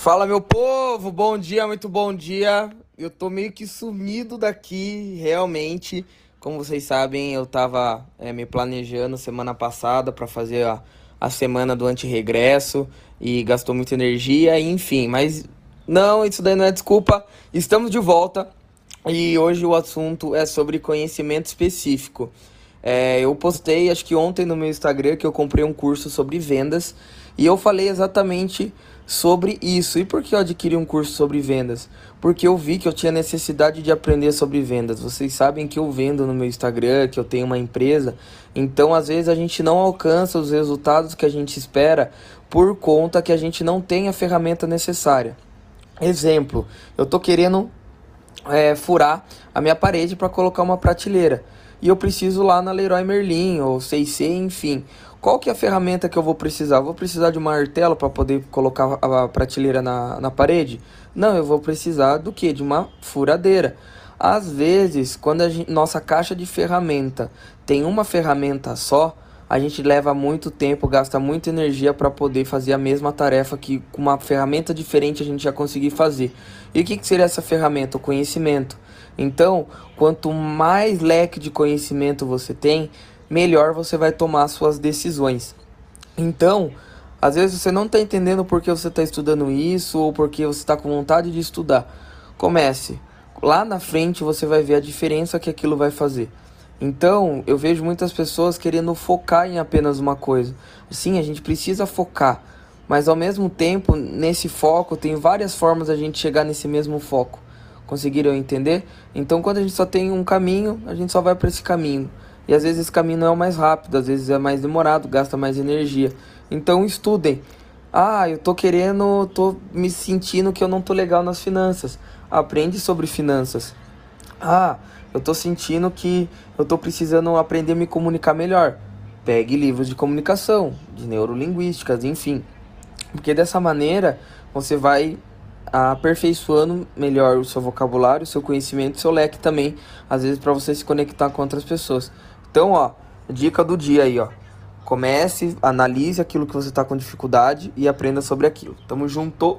Fala meu povo, bom dia, muito bom dia. Eu tô meio que sumido daqui, realmente. Como vocês sabem, eu tava é, me planejando semana passada para fazer a, a semana do antirregresso e gastou muita energia, enfim. Mas não, isso daí não é desculpa. Estamos de volta e hoje o assunto é sobre conhecimento específico. É, eu postei, acho que ontem no meu Instagram, que eu comprei um curso sobre vendas e eu falei exatamente sobre isso. E por que eu adquiri um curso sobre vendas? Porque eu vi que eu tinha necessidade de aprender sobre vendas. Vocês sabem que eu vendo no meu Instagram, que eu tenho uma empresa. Então, às vezes, a gente não alcança os resultados que a gente espera por conta que a gente não tem a ferramenta necessária. Exemplo, eu tô querendo é, furar a minha parede para colocar uma prateleira. E eu preciso lá na Leroy Merlin ou 6C, enfim. Qual que é a ferramenta que eu vou precisar? vou precisar de uma martelo para poder colocar a prateleira na, na parede? Não, eu vou precisar do que? De uma furadeira. Às vezes, quando a gente, nossa caixa de ferramenta tem uma ferramenta só, a gente leva muito tempo, gasta muita energia para poder fazer a mesma tarefa que com uma ferramenta diferente a gente já conseguir fazer. E o que, que seria essa ferramenta? O conhecimento. Então, quanto mais leque de conhecimento você tem, melhor você vai tomar suas decisões. Então, às vezes você não está entendendo por que você está estudando isso ou porque você está com vontade de estudar. Comece. Lá na frente você vai ver a diferença que aquilo vai fazer. Então, eu vejo muitas pessoas querendo focar em apenas uma coisa. Sim, a gente precisa focar, mas ao mesmo tempo, nesse foco, tem várias formas a gente chegar nesse mesmo foco. Conseguiram entender? Então, quando a gente só tem um caminho, a gente só vai para esse caminho. E às vezes esse caminho não é o mais rápido, às vezes é mais demorado, gasta mais energia. Então estudem. Ah, eu tô querendo, tô me sentindo que eu não tô legal nas finanças. Aprende sobre finanças. Ah, eu tô sentindo que eu tô precisando aprender a me comunicar melhor. Pegue livros de comunicação, de neurolinguísticas, enfim. Porque dessa maneira você vai aperfeiçoando melhor o seu vocabulário, o seu conhecimento, o seu leque também, às vezes para você se conectar com outras pessoas. Então, ó, dica do dia aí, ó. Comece, analise aquilo que você está com dificuldade e aprenda sobre aquilo. Tamo junto!